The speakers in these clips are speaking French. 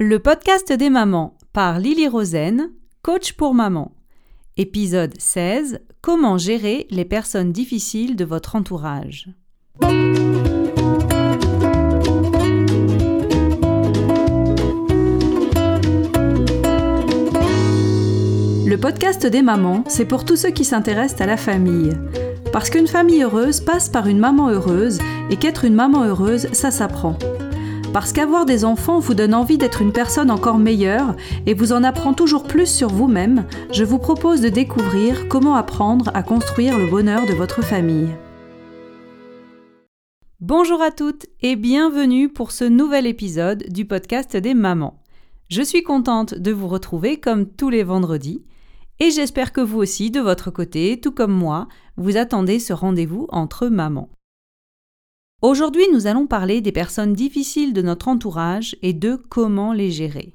Le podcast des mamans par Lily Rosen, coach pour maman. Épisode 16 Comment gérer les personnes difficiles de votre entourage. Le podcast des mamans, c'est pour tous ceux qui s'intéressent à la famille. Parce qu'une famille heureuse passe par une maman heureuse et qu'être une maman heureuse, ça s'apprend. Parce qu'avoir des enfants vous donne envie d'être une personne encore meilleure et vous en apprend toujours plus sur vous-même, je vous propose de découvrir comment apprendre à construire le bonheur de votre famille. Bonjour à toutes et bienvenue pour ce nouvel épisode du podcast des mamans. Je suis contente de vous retrouver comme tous les vendredis et j'espère que vous aussi, de votre côté, tout comme moi, vous attendez ce rendez-vous entre mamans. Aujourd'hui, nous allons parler des personnes difficiles de notre entourage et de comment les gérer.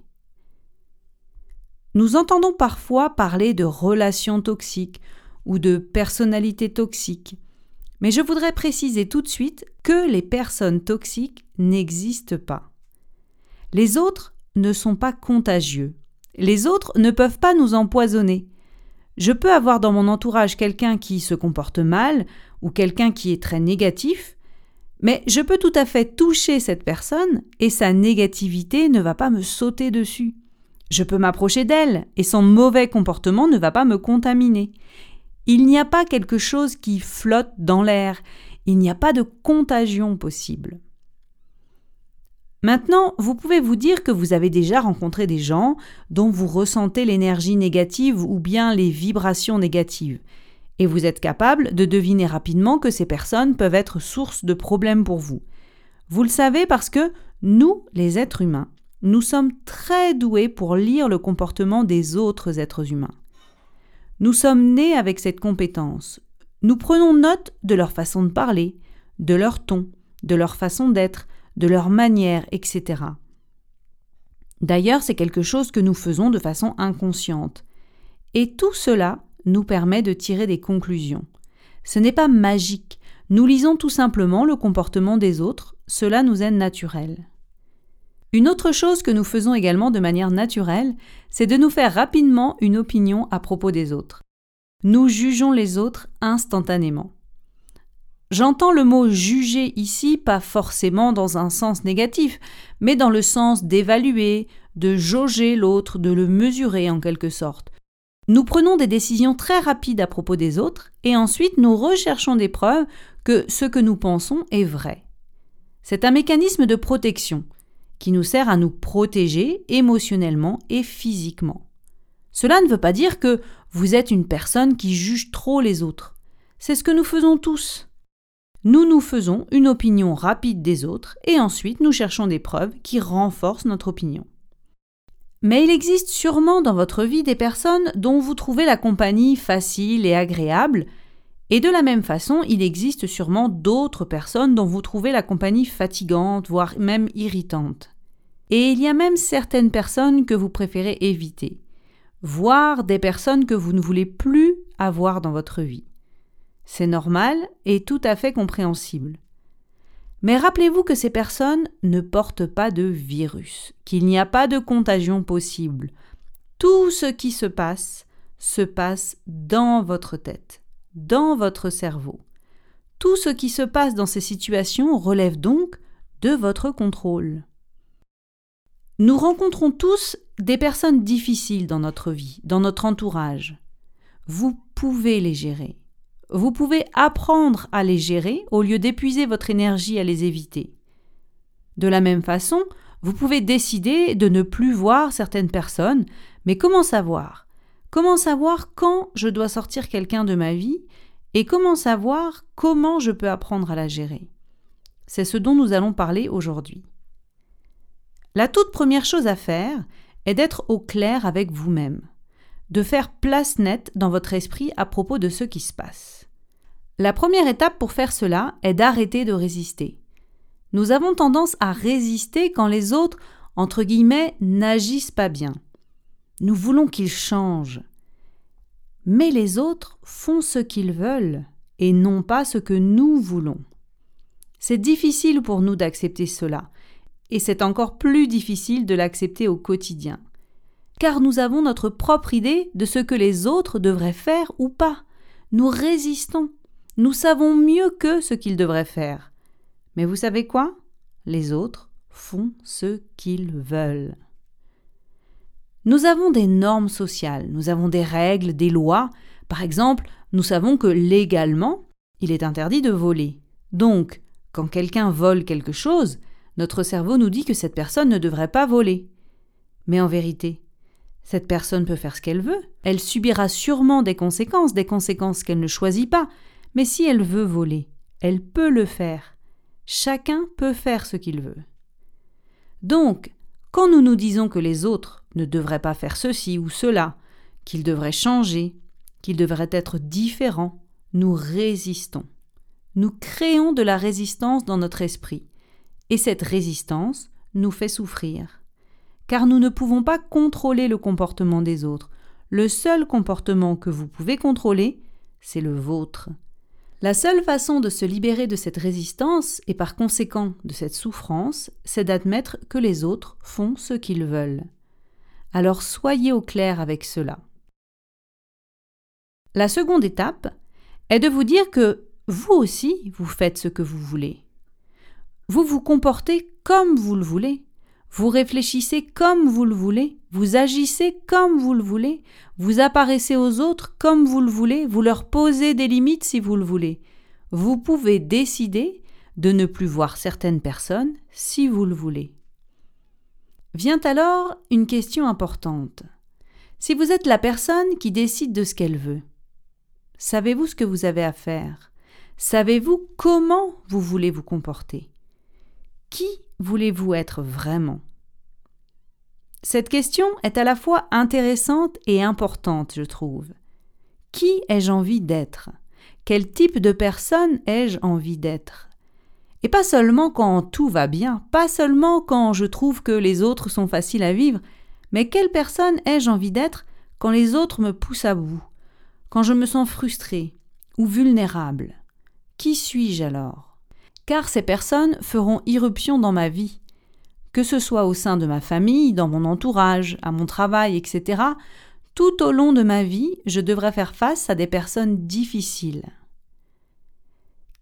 Nous entendons parfois parler de relations toxiques ou de personnalités toxiques, mais je voudrais préciser tout de suite que les personnes toxiques n'existent pas. Les autres ne sont pas contagieux. Les autres ne peuvent pas nous empoisonner. Je peux avoir dans mon entourage quelqu'un qui se comporte mal ou quelqu'un qui est très négatif, mais je peux tout à fait toucher cette personne et sa négativité ne va pas me sauter dessus. Je peux m'approcher d'elle et son mauvais comportement ne va pas me contaminer. Il n'y a pas quelque chose qui flotte dans l'air, il n'y a pas de contagion possible. Maintenant, vous pouvez vous dire que vous avez déjà rencontré des gens dont vous ressentez l'énergie négative ou bien les vibrations négatives. Et vous êtes capable de deviner rapidement que ces personnes peuvent être source de problèmes pour vous. Vous le savez parce que nous, les êtres humains, nous sommes très doués pour lire le comportement des autres êtres humains. Nous sommes nés avec cette compétence. Nous prenons note de leur façon de parler, de leur ton, de leur façon d'être, de leur manière, etc. D'ailleurs, c'est quelque chose que nous faisons de façon inconsciente. Et tout cela nous permet de tirer des conclusions. Ce n'est pas magique, nous lisons tout simplement le comportement des autres, cela nous est naturel. Une autre chose que nous faisons également de manière naturelle, c'est de nous faire rapidement une opinion à propos des autres. Nous jugeons les autres instantanément. J'entends le mot juger ici pas forcément dans un sens négatif, mais dans le sens d'évaluer, de jauger l'autre, de le mesurer en quelque sorte. Nous prenons des décisions très rapides à propos des autres et ensuite nous recherchons des preuves que ce que nous pensons est vrai. C'est un mécanisme de protection qui nous sert à nous protéger émotionnellement et physiquement. Cela ne veut pas dire que vous êtes une personne qui juge trop les autres. C'est ce que nous faisons tous nous nous faisons une opinion rapide des autres et ensuite nous cherchons des preuves qui renforcent notre opinion. Mais il existe sûrement dans votre vie des personnes dont vous trouvez la compagnie facile et agréable, et de la même façon, il existe sûrement d'autres personnes dont vous trouvez la compagnie fatigante, voire même irritante. Et il y a même certaines personnes que vous préférez éviter, voire des personnes que vous ne voulez plus avoir dans votre vie. C'est normal et tout à fait compréhensible. Mais rappelez-vous que ces personnes ne portent pas de virus, qu'il n'y a pas de contagion possible. Tout ce qui se passe se passe dans votre tête, dans votre cerveau. Tout ce qui se passe dans ces situations relève donc de votre contrôle. Nous rencontrons tous des personnes difficiles dans notre vie, dans notre entourage. Vous pouvez les gérer. Vous pouvez apprendre à les gérer au lieu d'épuiser votre énergie à les éviter. De la même façon, vous pouvez décider de ne plus voir certaines personnes, mais comment savoir? Comment savoir quand je dois sortir quelqu'un de ma vie et comment savoir comment je peux apprendre à la gérer? C'est ce dont nous allons parler aujourd'hui. La toute première chose à faire est d'être au clair avec vous-même, de faire place nette dans votre esprit à propos de ce qui se passe. La première étape pour faire cela est d'arrêter de résister. Nous avons tendance à résister quand les autres, entre guillemets, n'agissent pas bien. Nous voulons qu'ils changent. Mais les autres font ce qu'ils veulent et non pas ce que nous voulons. C'est difficile pour nous d'accepter cela, et c'est encore plus difficile de l'accepter au quotidien. Car nous avons notre propre idée de ce que les autres devraient faire ou pas. Nous résistons. Nous savons mieux qu'eux ce qu'ils devraient faire. Mais vous savez quoi? Les autres font ce qu'ils veulent. Nous avons des normes sociales, nous avons des règles, des lois. Par exemple, nous savons que légalement, il est interdit de voler. Donc, quand quelqu'un vole quelque chose, notre cerveau nous dit que cette personne ne devrait pas voler. Mais en vérité, cette personne peut faire ce qu'elle veut. Elle subira sûrement des conséquences, des conséquences qu'elle ne choisit pas. Mais si elle veut voler, elle peut le faire. Chacun peut faire ce qu'il veut. Donc, quand nous nous disons que les autres ne devraient pas faire ceci ou cela, qu'ils devraient changer, qu'ils devraient être différents, nous résistons. Nous créons de la résistance dans notre esprit. Et cette résistance nous fait souffrir. Car nous ne pouvons pas contrôler le comportement des autres. Le seul comportement que vous pouvez contrôler, c'est le vôtre. La seule façon de se libérer de cette résistance et par conséquent de cette souffrance, c'est d'admettre que les autres font ce qu'ils veulent. Alors soyez au clair avec cela. La seconde étape est de vous dire que vous aussi, vous faites ce que vous voulez. Vous vous comportez comme vous le voulez. Vous réfléchissez comme vous le voulez, vous agissez comme vous le voulez, vous apparaissez aux autres comme vous le voulez, vous leur posez des limites si vous le voulez. Vous pouvez décider de ne plus voir certaines personnes si vous le voulez. Vient alors une question importante. Si vous êtes la personne qui décide de ce qu'elle veut, savez-vous ce que vous avez à faire? Savez-vous comment vous voulez vous comporter? Qui voulez-vous être vraiment? Cette question est à la fois intéressante et importante, je trouve. Qui ai-je envie d'être? Quel type de personne ai-je envie d'être? Et pas seulement quand tout va bien, pas seulement quand je trouve que les autres sont faciles à vivre, mais quelle personne ai-je envie d'être quand les autres me poussent à bout, quand je me sens frustré ou vulnérable? Qui suis-je alors? Car ces personnes feront irruption dans ma vie. Que ce soit au sein de ma famille, dans mon entourage, à mon travail, etc., tout au long de ma vie, je devrais faire face à des personnes difficiles.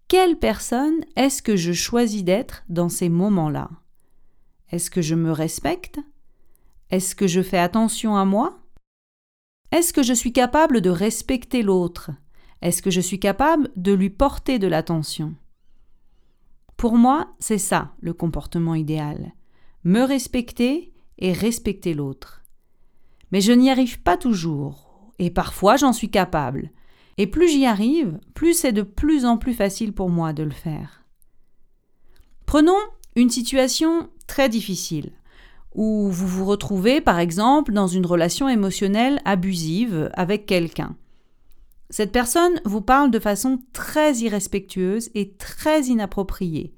Quelle personne est-ce que je choisis d'être dans ces moments-là? Est-ce que je me respecte? Est-ce que je fais attention à moi? Est-ce que je suis capable de respecter l'autre? Est-ce que je suis capable de lui porter de l'attention? Pour moi, c'est ça le comportement idéal. Me respecter et respecter l'autre. Mais je n'y arrive pas toujours, et parfois j'en suis capable. Et plus j'y arrive, plus c'est de plus en plus facile pour moi de le faire. Prenons une situation très difficile, où vous vous retrouvez par exemple dans une relation émotionnelle abusive avec quelqu'un. Cette personne vous parle de façon très irrespectueuse et très inappropriée.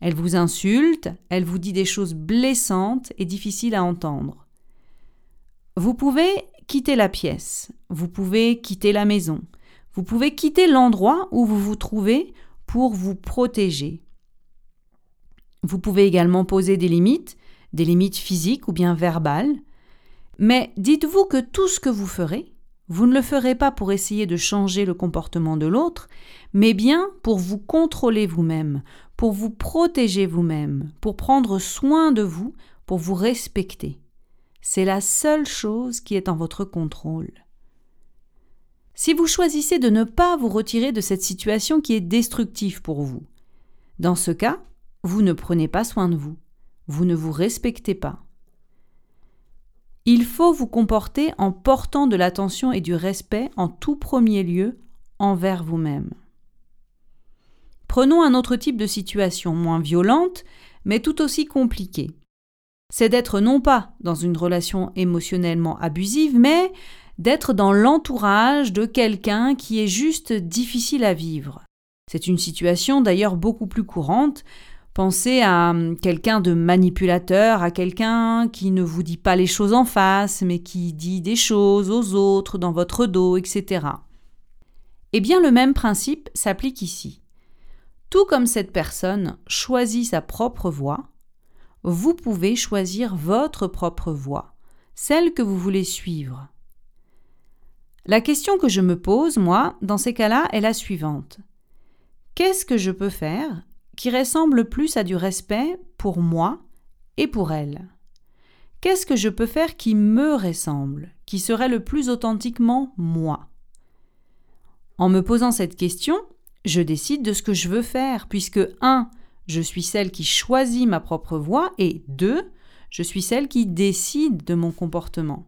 Elle vous insulte, elle vous dit des choses blessantes et difficiles à entendre. Vous pouvez quitter la pièce, vous pouvez quitter la maison, vous pouvez quitter l'endroit où vous vous trouvez pour vous protéger. Vous pouvez également poser des limites, des limites physiques ou bien verbales, mais dites-vous que tout ce que vous ferez, vous ne le ferez pas pour essayer de changer le comportement de l'autre, mais bien pour vous contrôler vous-même, pour vous protéger vous-même, pour prendre soin de vous, pour vous respecter. C'est la seule chose qui est en votre contrôle. Si vous choisissez de ne pas vous retirer de cette situation qui est destructive pour vous, dans ce cas, vous ne prenez pas soin de vous, vous ne vous respectez pas. Il faut vous comporter en portant de l'attention et du respect en tout premier lieu envers vous-même. Prenons un autre type de situation moins violente, mais tout aussi compliquée. C'est d'être non pas dans une relation émotionnellement abusive, mais d'être dans l'entourage de quelqu'un qui est juste difficile à vivre. C'est une situation d'ailleurs beaucoup plus courante Pensez à hum, quelqu'un de manipulateur, à quelqu'un qui ne vous dit pas les choses en face, mais qui dit des choses aux autres dans votre dos, etc. Eh bien, le même principe s'applique ici. Tout comme cette personne choisit sa propre voie, vous pouvez choisir votre propre voie, celle que vous voulez suivre. La question que je me pose, moi, dans ces cas-là, est la suivante. Qu'est-ce que je peux faire qui ressemble plus à du respect pour moi et pour elle Qu'est-ce que je peux faire qui me ressemble, qui serait le plus authentiquement moi? En me posant cette question, je décide de ce que je veux faire, puisque 1. Je suis celle qui choisit ma propre voie et 2. Je suis celle qui décide de mon comportement.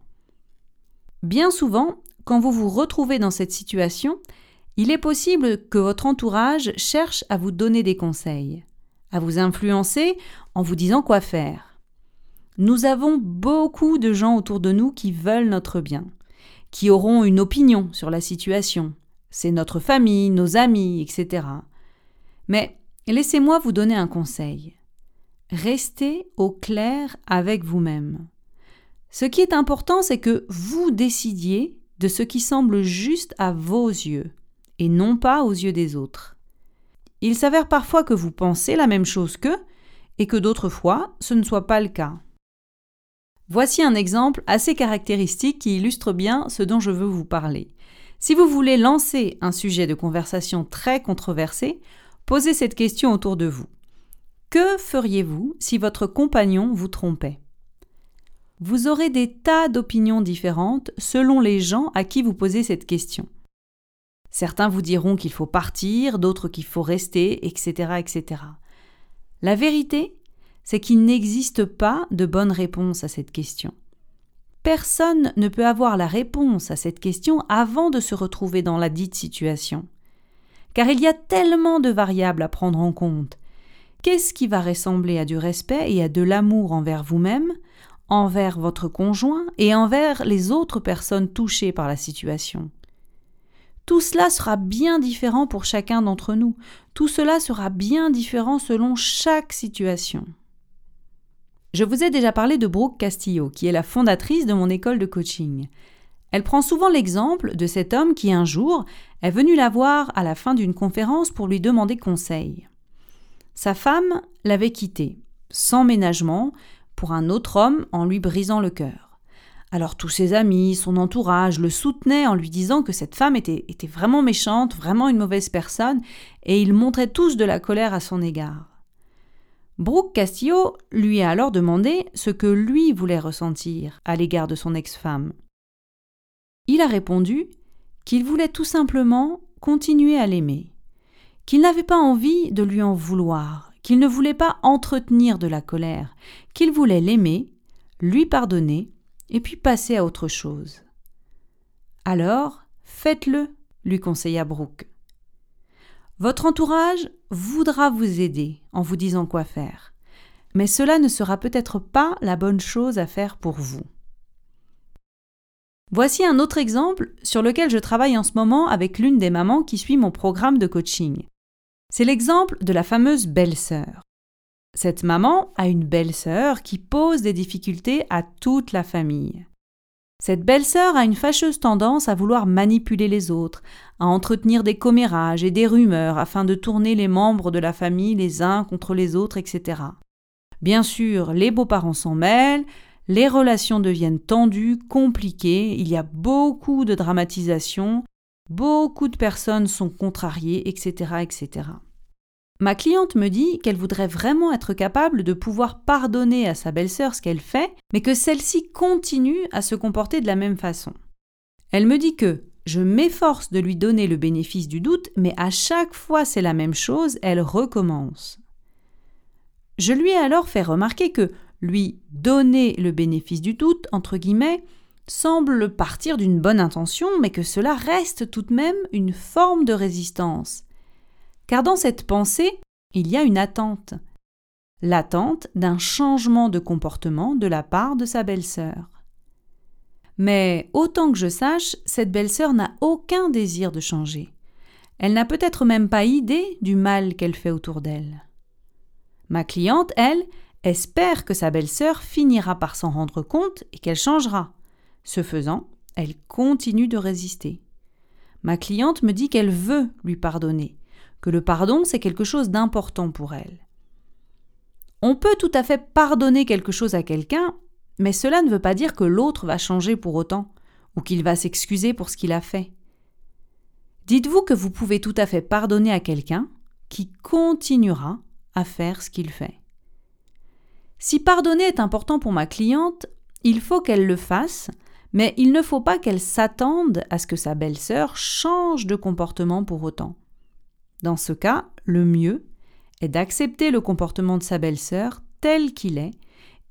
Bien souvent, quand vous vous retrouvez dans cette situation, il est possible que votre entourage cherche à vous donner des conseils, à vous influencer en vous disant quoi faire. Nous avons beaucoup de gens autour de nous qui veulent notre bien, qui auront une opinion sur la situation. C'est notre famille, nos amis, etc. Mais laissez-moi vous donner un conseil. Restez au clair avec vous-même. Ce qui est important, c'est que vous décidiez de ce qui semble juste à vos yeux, et non pas aux yeux des autres. Il s'avère parfois que vous pensez la même chose qu'eux, et que d'autres fois ce ne soit pas le cas. Voici un exemple assez caractéristique qui illustre bien ce dont je veux vous parler. Si vous voulez lancer un sujet de conversation très controversé, posez cette question autour de vous. Que feriez-vous si votre compagnon vous trompait? Vous aurez des tas d'opinions différentes selon les gens à qui vous posez cette question. Certains vous diront qu'il faut partir, d'autres qu'il faut rester, etc., etc. La vérité, c'est qu'il n'existe pas de bonne réponse à cette question. Personne ne peut avoir la réponse à cette question avant de se retrouver dans la dite situation. Car il y a tellement de variables à prendre en compte. Qu'est-ce qui va ressembler à du respect et à de l'amour envers vous-même envers votre conjoint et envers les autres personnes touchées par la situation? Tout cela sera bien différent pour chacun d'entre nous. Tout cela sera bien différent selon chaque situation. Je vous ai déjà parlé de Brooke Castillo, qui est la fondatrice de mon école de coaching. Elle prend souvent l'exemple de cet homme qui un jour est venu la voir à la fin d'une conférence pour lui demander conseil. Sa femme l'avait quitté, sans ménagement, pour un autre homme en lui brisant le cœur. Alors tous ses amis, son entourage le soutenaient en lui disant que cette femme était, vraiment méchante, vraiment une mauvaise personne, et ils montraient tous de la colère à son égard. Brooke Castillo lui a alors demandé ce que lui voulait ressentir à l'égard de son ex-femme. Il a répondu qu'il voulait tout simplement continuer à l'aimer, qu'il n'avait pas envie de lui en vouloir, qu'il ne voulait pas entretenir de la colère, qu'il voulait l'aimer, lui pardonner, et puis passer à autre chose. Alors, faites-le, lui conseilla Brooke. Votre entourage voudra vous aider en vous disant quoi faire, mais cela ne sera peut-être pas la bonne chose à faire pour vous. Voici un autre exemple sur lequel je travaille en ce moment avec l'une des mamans qui suit mon programme de coaching. C'est l'exemple de la fameuse belle-sœur. Cette maman a une belle-sœur qui pose des difficultés à toute la famille. Cette belle-sœur a une fâcheuse tendance à vouloir manipuler les autres, à entretenir des commérages et des rumeurs afin de tourner les membres de la famille les uns contre les autres, etc. Bien sûr, les beaux-parents s'en mêlent, les relations deviennent tendues, compliquées, il y a beaucoup de dramatisation, Beaucoup de personnes sont contrariées, etc., etc. Ma cliente me dit qu'elle voudrait vraiment être capable de pouvoir pardonner à sa belle-sœur ce qu'elle fait, mais que celle-ci continue à se comporter de la même façon. Elle me dit que je m'efforce de lui donner le bénéfice du doute, mais à chaque fois c'est la même chose, elle recommence. Je lui ai alors fait remarquer que lui donner le bénéfice du doute, entre guillemets, semble partir d'une bonne intention, mais que cela reste tout de même une forme de résistance. Car dans cette pensée, il y a une attente. L'attente d'un changement de comportement de la part de sa belle-sœur. Mais autant que je sache, cette belle-sœur n'a aucun désir de changer. Elle n'a peut-être même pas idée du mal qu'elle fait autour d'elle. Ma cliente, elle, espère que sa belle-sœur finira par s'en rendre compte et qu'elle changera. Ce faisant, elle continue de résister. Ma cliente me dit qu'elle veut lui pardonner, que le pardon c'est quelque chose d'important pour elle. On peut tout à fait pardonner quelque chose à quelqu'un, mais cela ne veut pas dire que l'autre va changer pour autant, ou qu'il va s'excuser pour ce qu'il a fait. Dites-vous que vous pouvez tout à fait pardonner à quelqu'un qui continuera à faire ce qu'il fait. Si pardonner est important pour ma cliente, il faut qu'elle le fasse, mais il ne faut pas qu'elle s'attende à ce que sa belle-sœur change de comportement pour autant. Dans ce cas, le mieux est d'accepter le comportement de sa belle-sœur tel qu'il est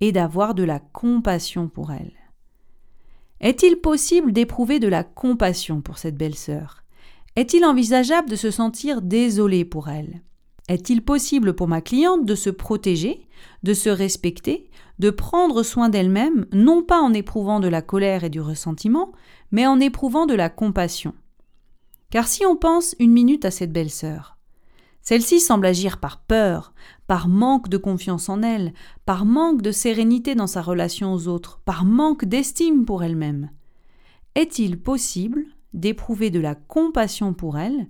et d'avoir de la compassion pour elle. Est-il possible d'éprouver de la compassion pour cette belle-sœur? Est-il envisageable de se sentir désolé pour elle? Est-il possible pour ma cliente de se protéger, de se respecter, de prendre soin d'elle-même, non pas en éprouvant de la colère et du ressentiment, mais en éprouvant de la compassion? Car si on pense une minute à cette belle-sœur, celle-ci semble agir par peur, par manque de confiance en elle, par manque de sérénité dans sa relation aux autres, par manque d'estime pour elle-même. Est-il possible d'éprouver de la compassion pour elle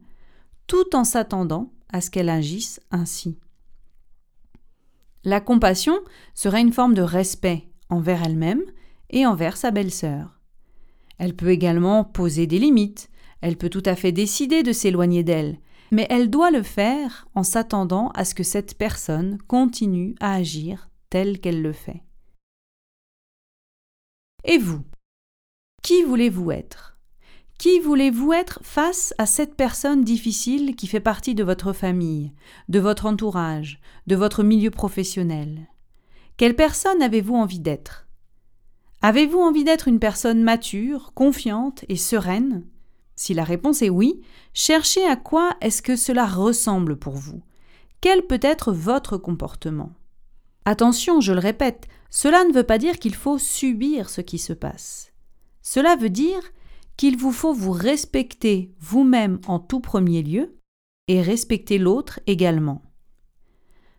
tout en s'attendant à ce qu'elle agisse ainsi? La compassion serait une forme de respect envers elle-même et envers sa belle-sœur. Elle peut également poser des limites, elle peut tout à fait décider de s'éloigner d'elle, mais elle doit le faire en s'attendant à ce que cette personne continue à agir tel qu'elle le fait. Et vous? Qui voulez-vous être? Qui voulez-vous être face à cette personne difficile qui fait partie de votre famille, de votre entourage, de votre milieu professionnel? Quelle personne avez-vous envie d'être? Avez-vous envie d'être une personne mature, confiante et sereine? Si la réponse est oui, cherchez à quoi est-ce que cela ressemble pour vous. Quel peut être votre comportement? Attention, je le répète, cela ne veut pas dire qu'il faut subir ce qui se passe. Cela veut dire qu'il vous faut vous respecter vous-même en tout premier lieu et respecter l'autre également.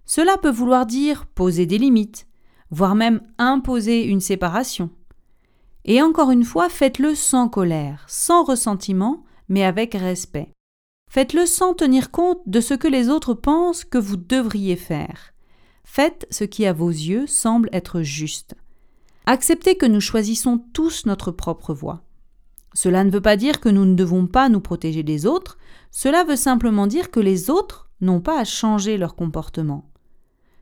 Cela peut vouloir dire poser des limites, voire même imposer une séparation. Et encore une fois, faites-le sans colère, sans ressentiment, mais avec respect. Faites-le sans tenir compte de ce que les autres pensent que vous devriez faire. Faites ce qui à vos yeux semble être juste. Acceptez que nous choisissons tous notre propre voie. Cela ne veut pas dire que nous ne devons pas nous protéger des autres, cela veut simplement dire que les autres n'ont pas à changer leur comportement.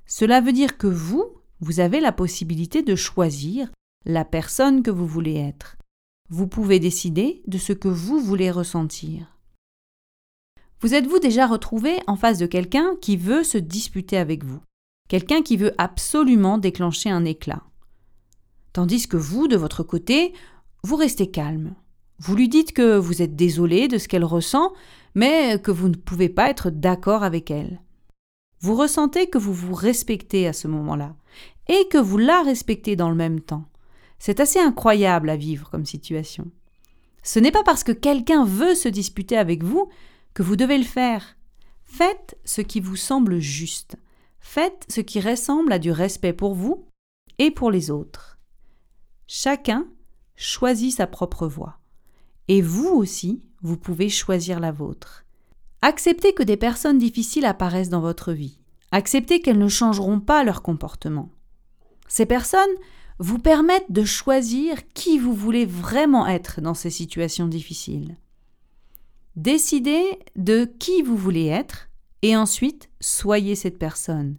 Cela veut dire que vous, vous avez la possibilité de choisir la personne que vous voulez être. Vous pouvez décider de ce que vous voulez ressentir. Vous êtes-vous déjà retrouvé en face de quelqu'un qui veut se disputer avec vous, quelqu'un qui veut absolument déclencher un éclat Tandis que vous, de votre côté, vous restez calme. Vous lui dites que vous êtes désolé de ce qu'elle ressent, mais que vous ne pouvez pas être d'accord avec elle. Vous ressentez que vous vous respectez à ce moment-là, et que vous la respectez dans le même temps. C'est assez incroyable à vivre comme situation. Ce n'est pas parce que quelqu'un veut se disputer avec vous que vous devez le faire. Faites ce qui vous semble juste. Faites ce qui ressemble à du respect pour vous et pour les autres. Chacun choisit sa propre voie. Et vous aussi, vous pouvez choisir la vôtre. Acceptez que des personnes difficiles apparaissent dans votre vie. Acceptez qu'elles ne changeront pas leur comportement. Ces personnes, vous permettent de choisir qui vous voulez vraiment être dans ces situations difficiles. Décidez de qui vous voulez être et ensuite soyez cette personne.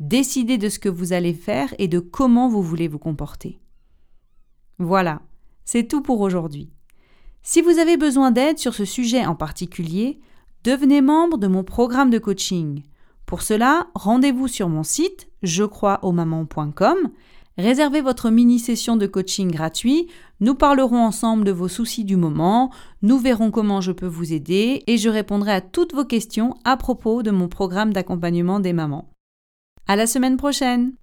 Décidez de ce que vous allez faire et de comment vous voulez vous comporter. Voilà, c'est tout pour aujourd'hui. Si vous avez besoin d'aide sur ce sujet en particulier, devenez membre de mon programme de coaching. Pour cela, rendez-vous sur mon site jecroisausmamans.com Réservez votre mini-session de coaching gratuit, nous parlerons ensemble de vos soucis du moment, nous verrons comment je peux vous aider et je répondrai à toutes vos questions à propos de mon programme d'accompagnement des mamans. À la semaine prochaine!